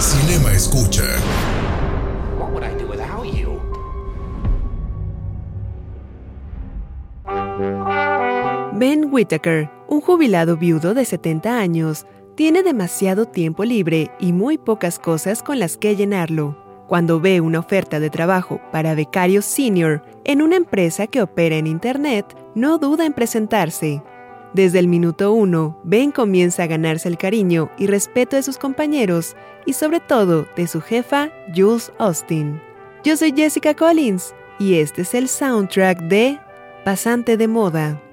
Cinema Escucha. What would I do without you? Ben Whittaker, un jubilado viudo de 70 años, tiene demasiado tiempo libre y muy pocas cosas con las que llenarlo. Cuando ve una oferta de trabajo para becario senior en una empresa que opera en Internet, no duda en presentarse. Desde el minuto uno, Ben comienza a ganarse el cariño y respeto de sus compañeros y sobre todo de su jefa, Jules Austin. Yo soy Jessica Collins y este es el soundtrack de Pasante de Moda.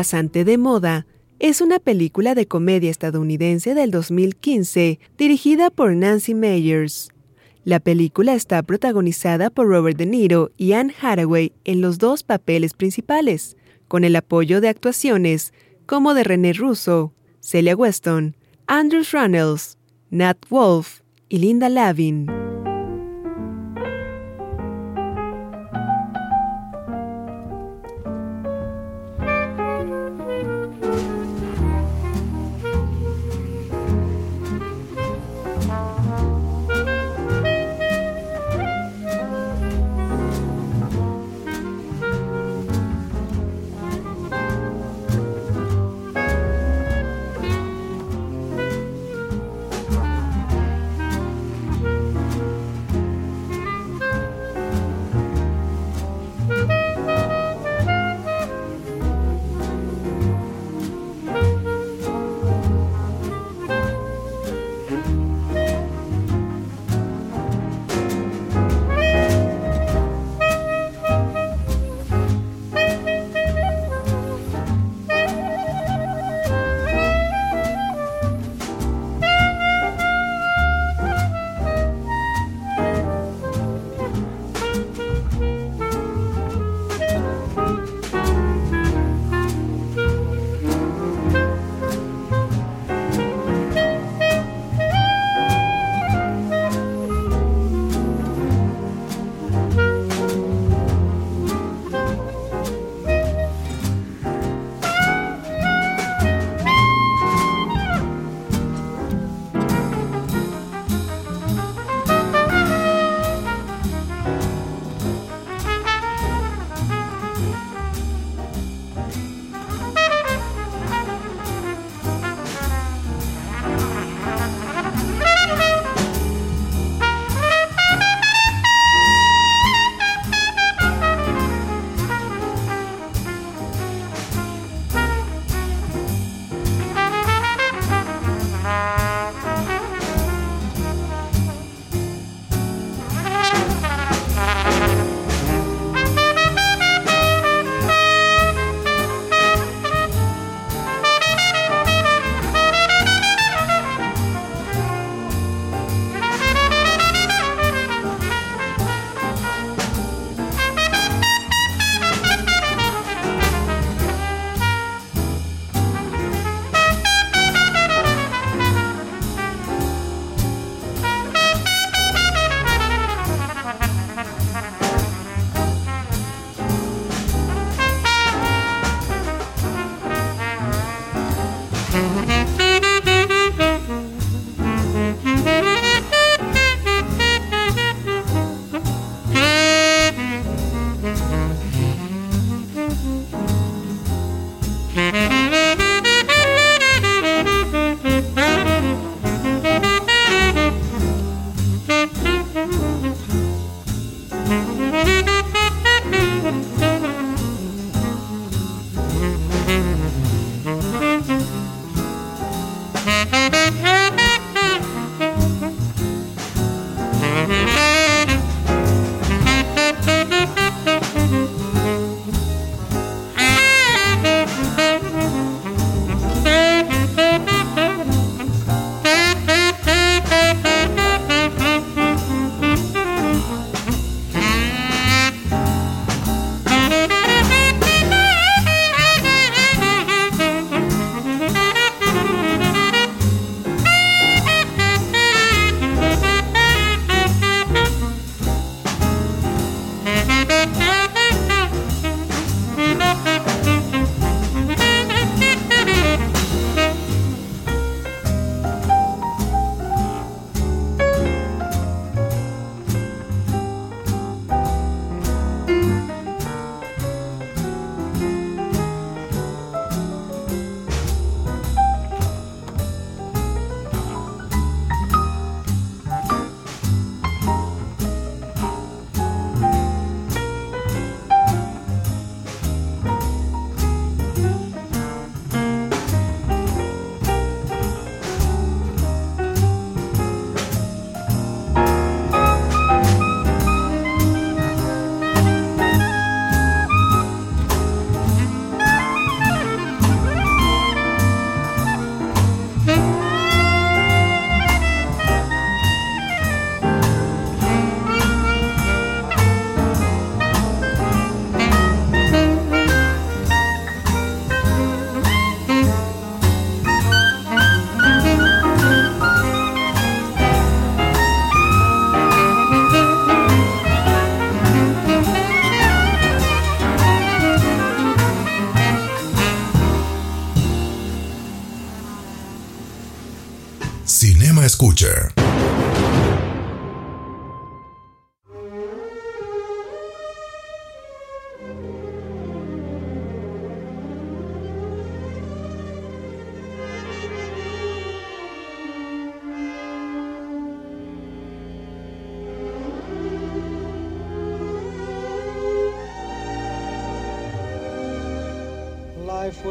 Pasante de moda es una película de comedia estadounidense del 2015 dirigida por Nancy Meyers. La película está protagonizada por Robert De Niro y Anne Hathaway en los dos papeles principales, con el apoyo de actuaciones como de René Russo, Celia Weston, Andrew Runnels, Nat Wolf y Linda Lavin.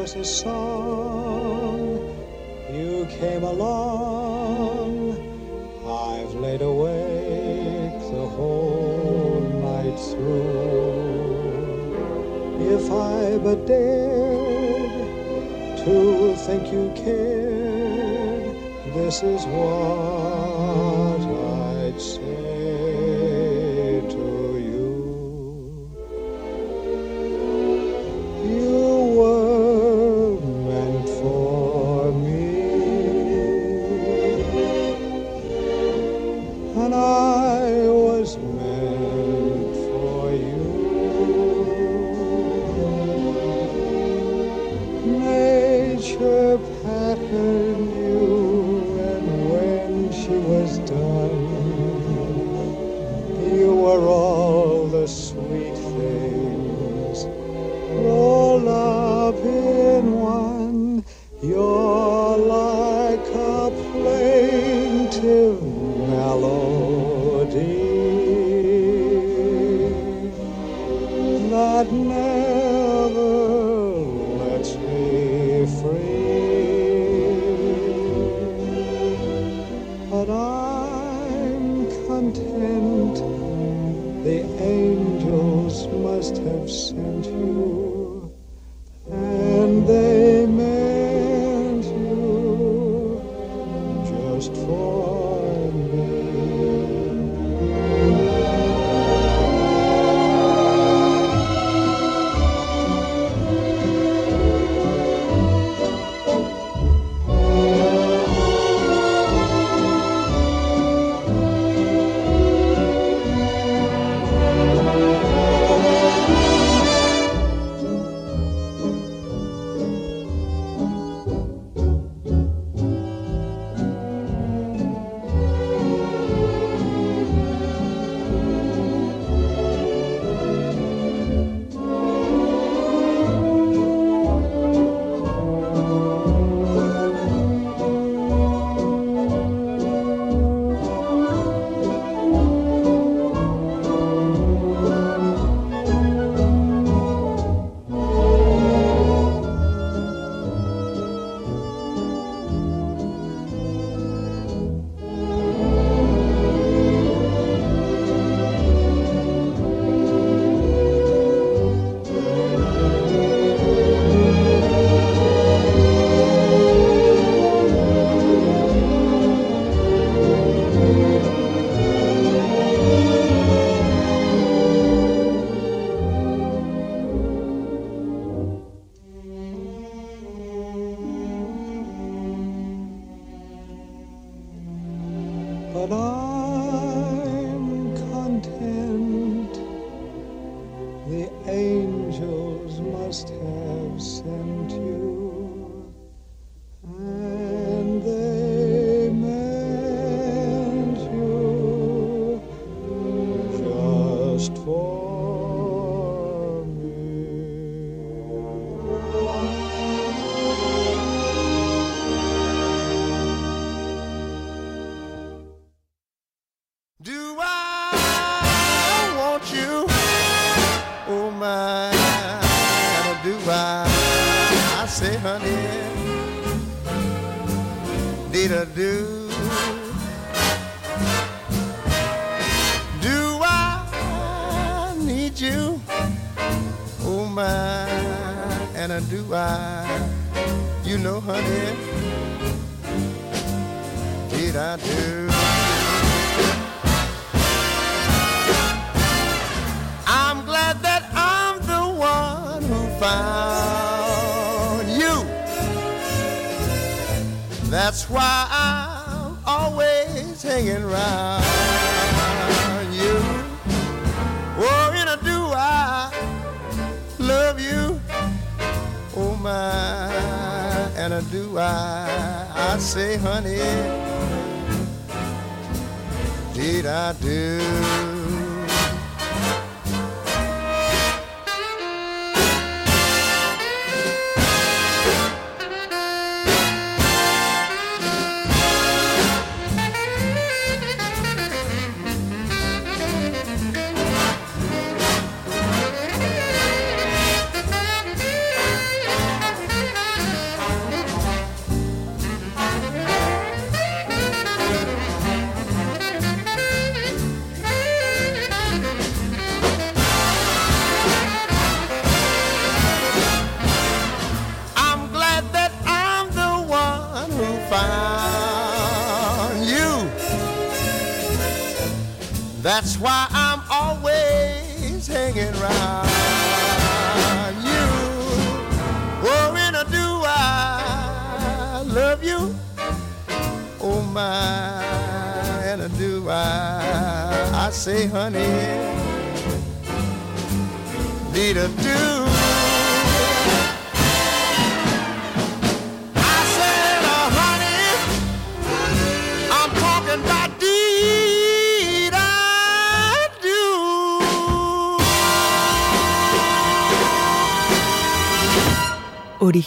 was a song. You came along. I've laid awake the whole night through. If I but dared to think you cared, this is what I'd say.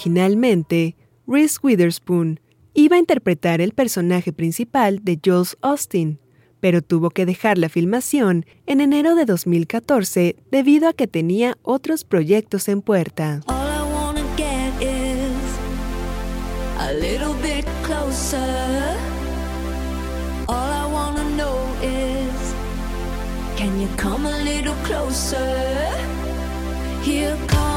Originalmente, Reese Witherspoon iba a interpretar el personaje principal de Jules Austin, pero tuvo que dejar la filmación en enero de 2014 debido a que tenía otros proyectos en puerta. Come a little closer? Here comes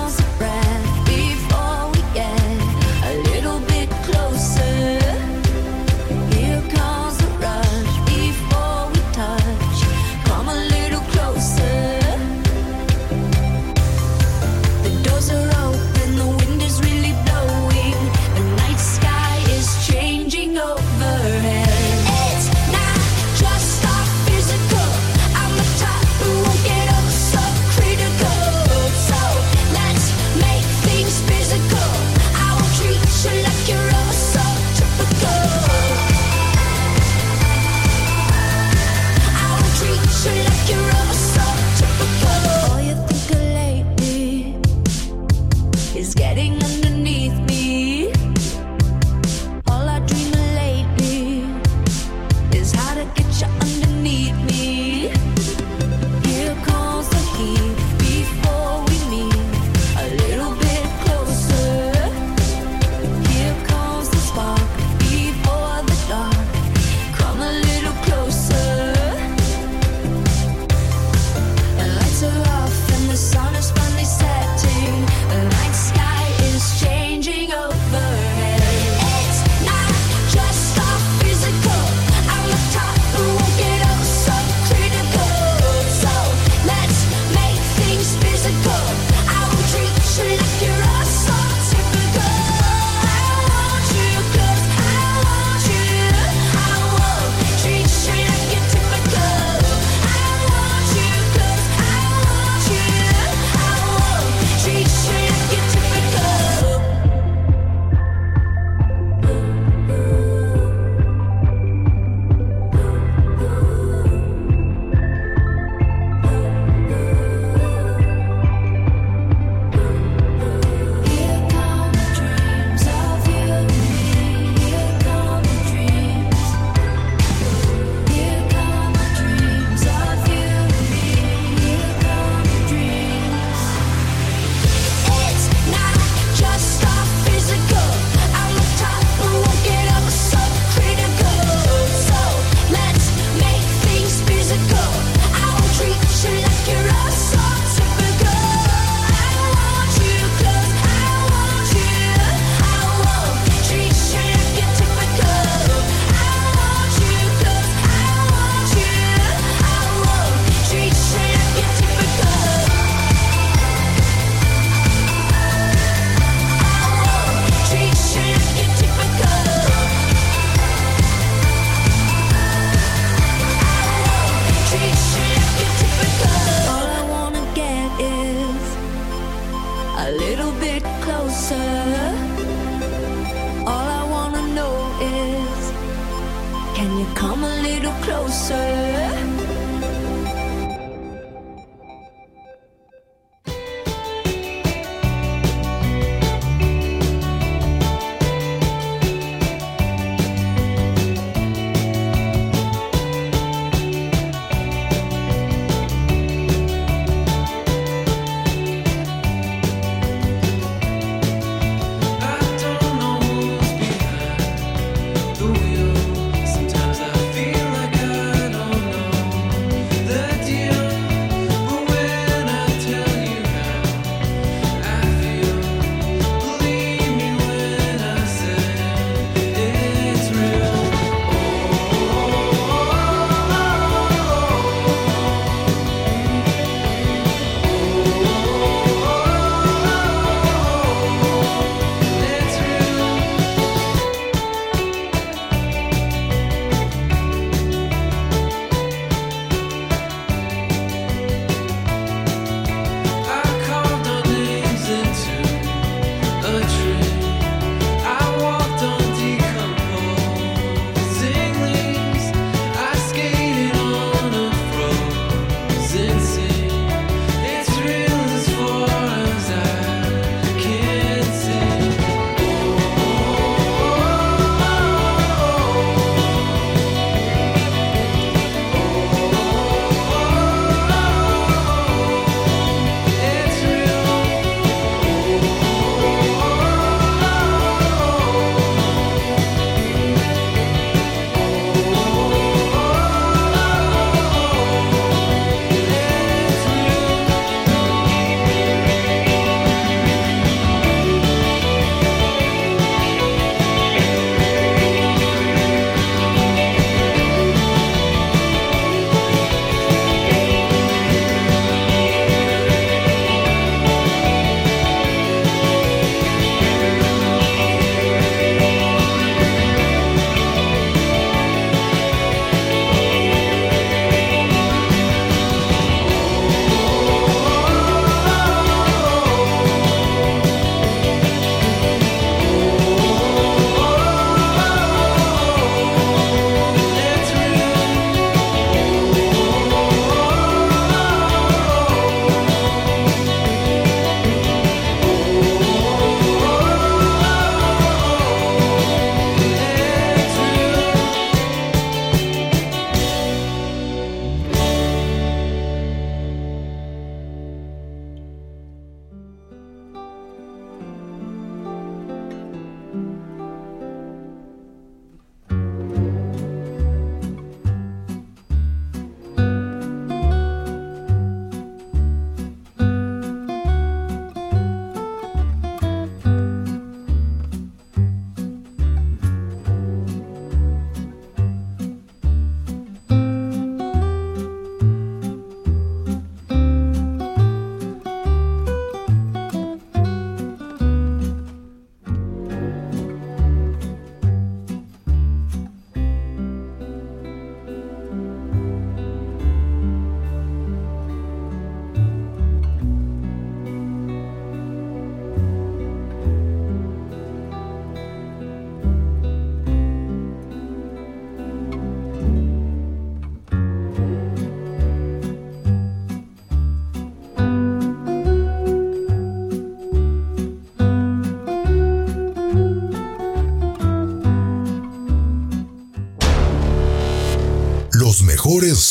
Can you come a little closer?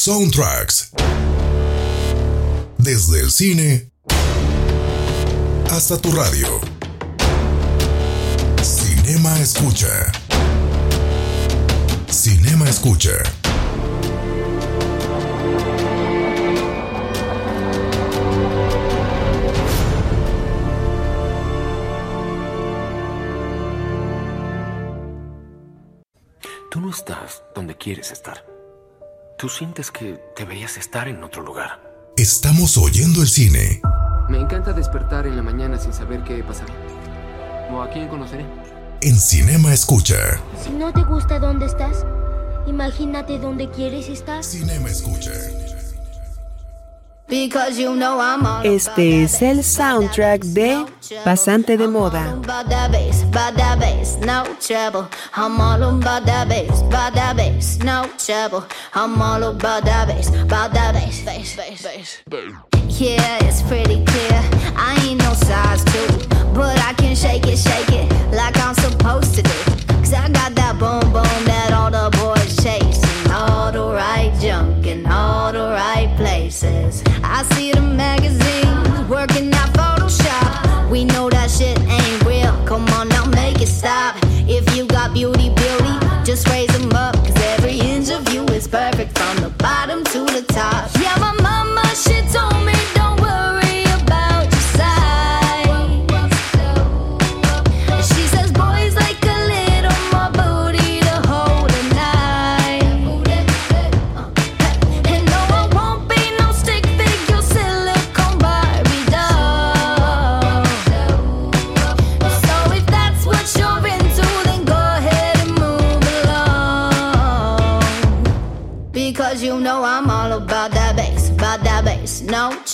Soundtracks. Desde el cine hasta tu radio. Cinema Escucha. Cinema Escucha. Tú no estás donde quieres estar. Tú sientes que deberías estar en otro lugar. Estamos oyendo el cine. Me encanta despertar en la mañana sin saber qué pasará. ¿O a quién conoceré? En Cinema Escucha. Si no te gusta dónde estás, imagínate dónde quieres estar. Cinema Escucha. Because you know I'm all Este es el soundtrack de Pasante de Moda. Yeah, it's pretty clear. I ain't no size two, but I can shake it, shake it like I'm supposed to do. Cause I got that boom boom that all the boys chasing. All the right junk in all the right places. I see the magazines working Come on now, make it stop. If you got beauty, beauty, just raise them up. Cause every inch of you is perfect from the bottom to the top. Yeah, my mama, she told me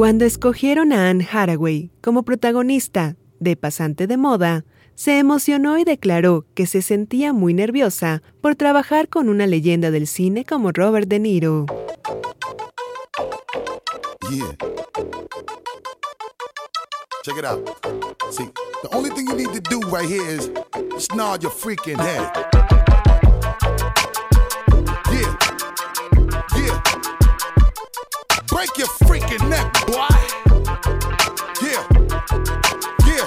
Cuando escogieron a Anne Hathaway como protagonista de Pasante de Moda, se emocionó y declaró que se sentía muy nerviosa por trabajar con una leyenda del cine como Robert De Niro. Check it out. The only thing you need to do right here is your freaking head. Freaking neck, boy. Yeah. Yeah.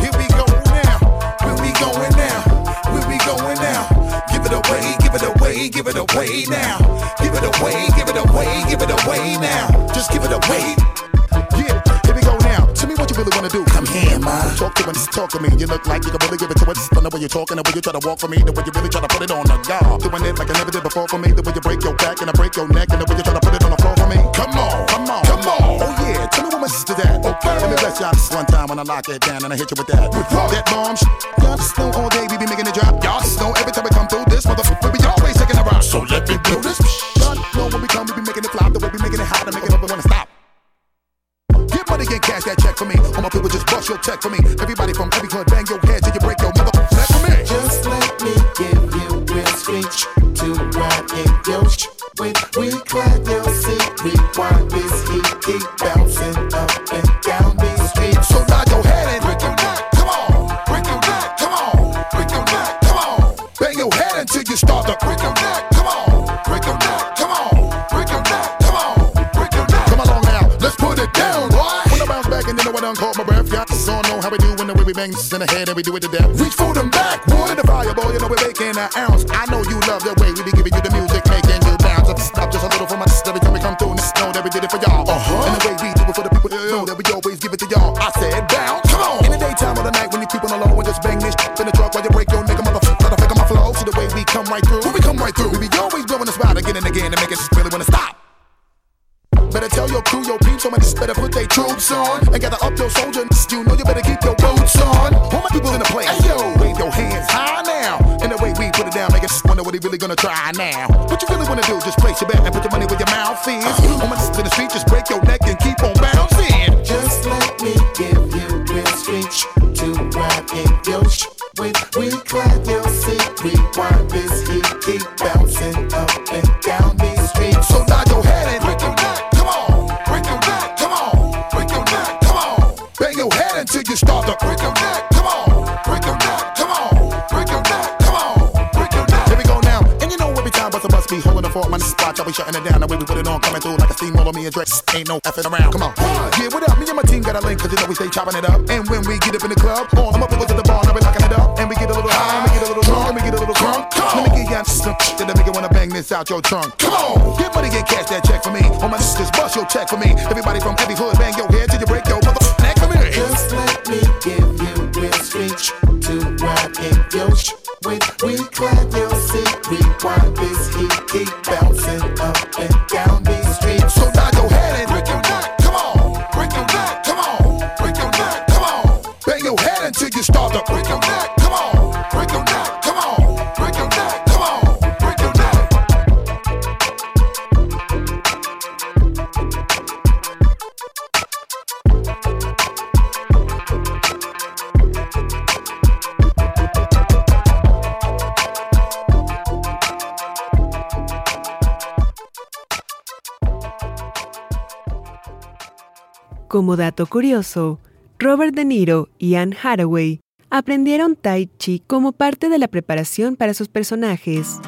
Here we go now. Where we going now? Where we going now? Give it away, give it away, give it away now. Give it away, give it away, give it away now. Just give it away. Yeah, here we go now. Tell me what you really wanna do. Come here, man. Talk to me, talk to me. You look like you can really give it to us. From the way you're talking, the way you try to walk for me, the way you really try to put it on the guard. Doing it like I never did before for me. The way you break your back and I break your neck, and the way you try to put it on the floor for me. Come on, come on, come on. Oh yeah, tell me what my sister's at. Okay, let me bless y'all this one time when I lock it down and I hit you with that. With what? That bomb sh- Y'all just know all day we be making it drop. Y'all just know every time we come through this motherfucker, we always taking a rock. So let me do this. Y'all know when we come, we be making it flop. The way we making it hot and making it up, we wanna stop. Get money and cash that check for me. All my people just bust your check for me. Everybody from every hood, bang your head till you break your mother neck for me. Just let me give you real speech to ride in your with we clap your seat, rewind this heat, keep bouncing up and down these streets. So nod your head and break your neck. Come on, break your neck. Come on, break your neck. Come on, bang your head until you start to break your neck. Come on, break your neck. Come on, break your neck. Come on, break your neck. Come along now, let's put it down, boy. When I bounce back and know I done caught my breath, y'all all know how we do when the way we bang this in the head and we do it to death. Reach for them back, wood the fire, boy. You know we're making an ounce. I know you love the way we be giving you the music, for my sister every time we come through. And just know that we did it for y'all. Uh-huh. And the way we do it for the people, know that we always give it to y'all. I said bounce. Come on. In the daytime or the night when you creep on the low and just bang this in the truck while you break your nigga motherfucker. Let figure my flow. See the way we come right through. We come right through. We be always blowing the spot again and again and make effing around. Come on, yeah, what up? Me and my team got a link, cause you know we stay chopping it up. And when we get up in the club, all my people to the bar, and I be locking it up. And we get a little high, and we get a little drunk, and we get a little drunk. Let me get y'all some shit that make you wanna bang this out your trunk. Come on, get money, get cash that check for me. All my sisters, bust your check for me. Everybody from every hood, bang your head till you break your mother neck for me. Just let me give you real street to ride in your sh- with. We clap your we want this heat, keep bouncing Como dato curioso, Robert De Niro y Anne Hathaway aprendieron Tai Chi como parte de la preparación para sus personajes.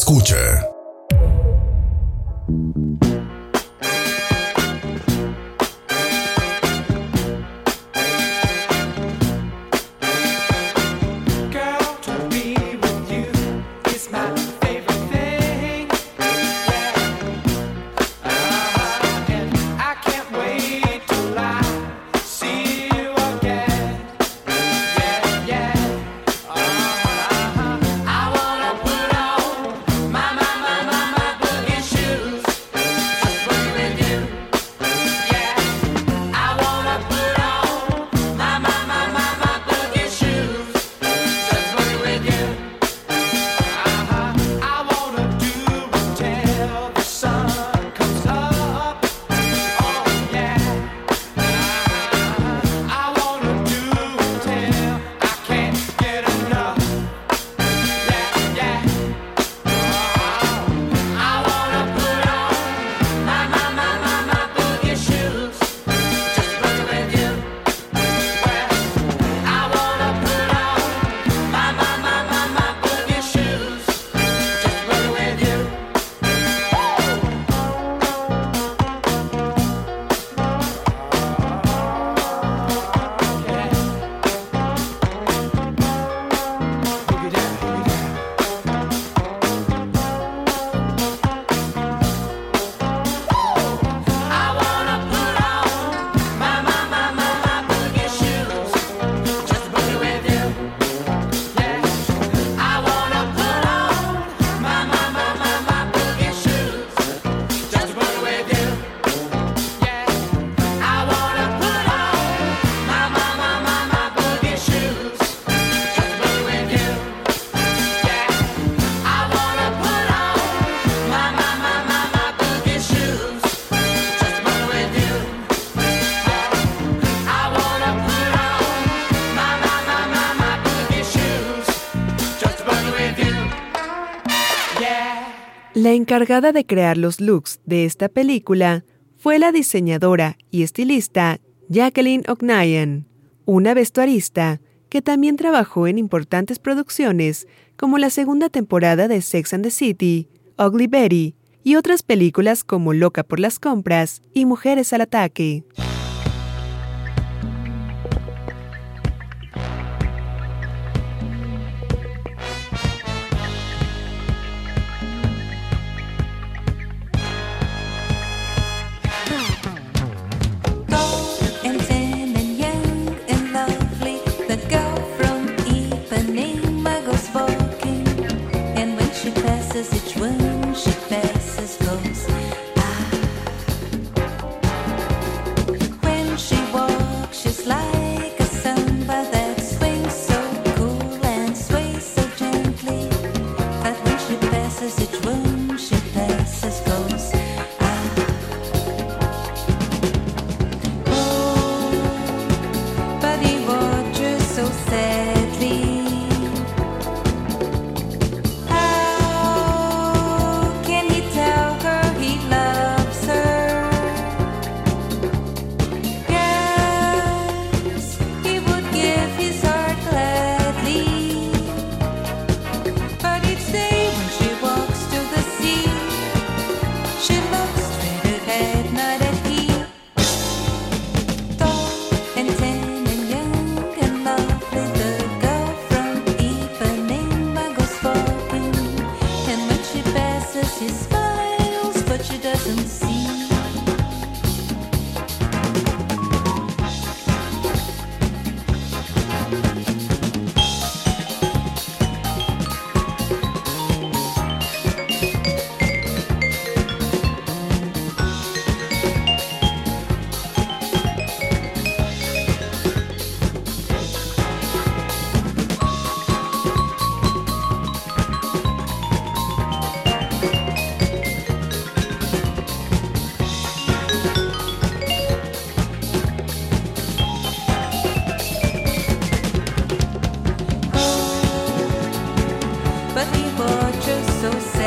escucha. encargada de crear los looks de esta película fue la diseñadora y estilista Jacqueline O'Neill, una vestuarista que también trabajó en importantes producciones como la segunda temporada de Sex and the City, Ugly Betty y otras películas como Loca por las compras y Mujeres al ataque. the situation. but you're so sad.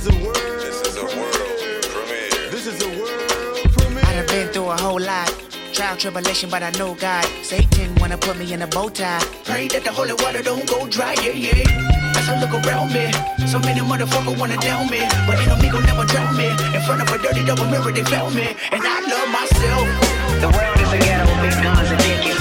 is a world. This is a world premiere. This is a world premiere. I done been through a whole lot. Trial, tribulation, but I know God. Satan wanna put me in a bow tie. Pray that the holy water don't go dry, yeah, yeah. As I look around me, so many motherfuckers wanna down me. But an amigo never drown me. In front of a dirty double mirror, they found me. And I love myself. The world is a ghetto, big guns and dickies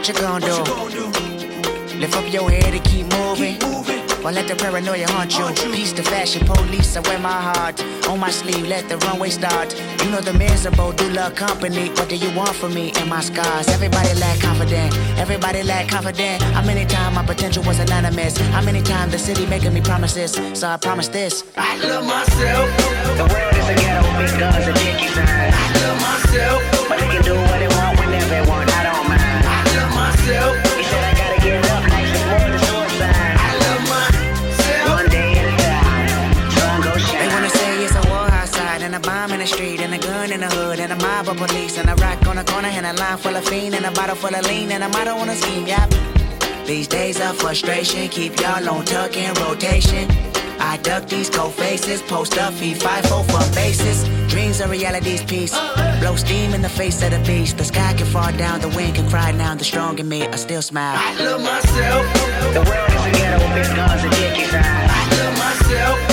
What you gonna do? Lift up your head and keep moving. Or let the paranoia haunt you. Peace to fashion police, I wear my heart on my sleeve. Let the runway start. You know the miserable do love company. What do you want from me and my scars? Everybody lack confident. Everybody lack confident. How many times my potential was anonymous? How many times the city making me promises? So I promise this. I love myself. The world is a ghetto Because guns and signs. I love myself, but they can do what they want whenever they want myself. wanna. I and a bomb in the street and a gun in the hood and a mob of police and a rock on the corner and a line full of fiend and a bottle full of lean and a model on a scheme. Yeah. These days of frustration keep y'all on tuck in rotation. I duck these cold faces, post up, feed five four for bases. Dreams are reality's piece. Blow steam in the face of the beast. The sky can fall down, the wind can cry now. The strong in me, I still smile. I love myself. The world is a ghetto with guns and dick inside. I love myself.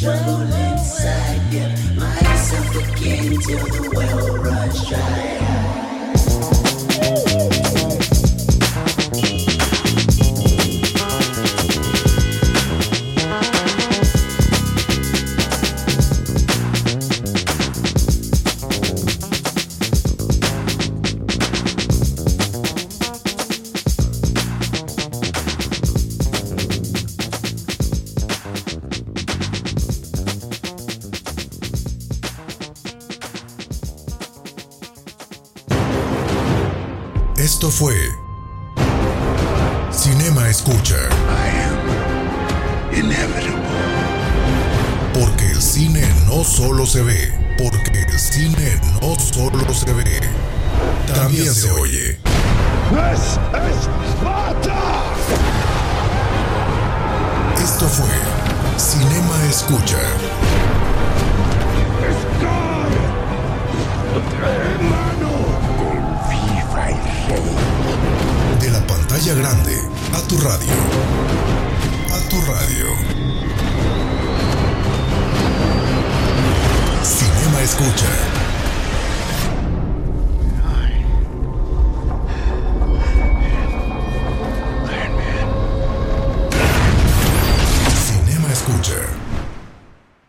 Jungle inside. Get myself again till the well runs dry.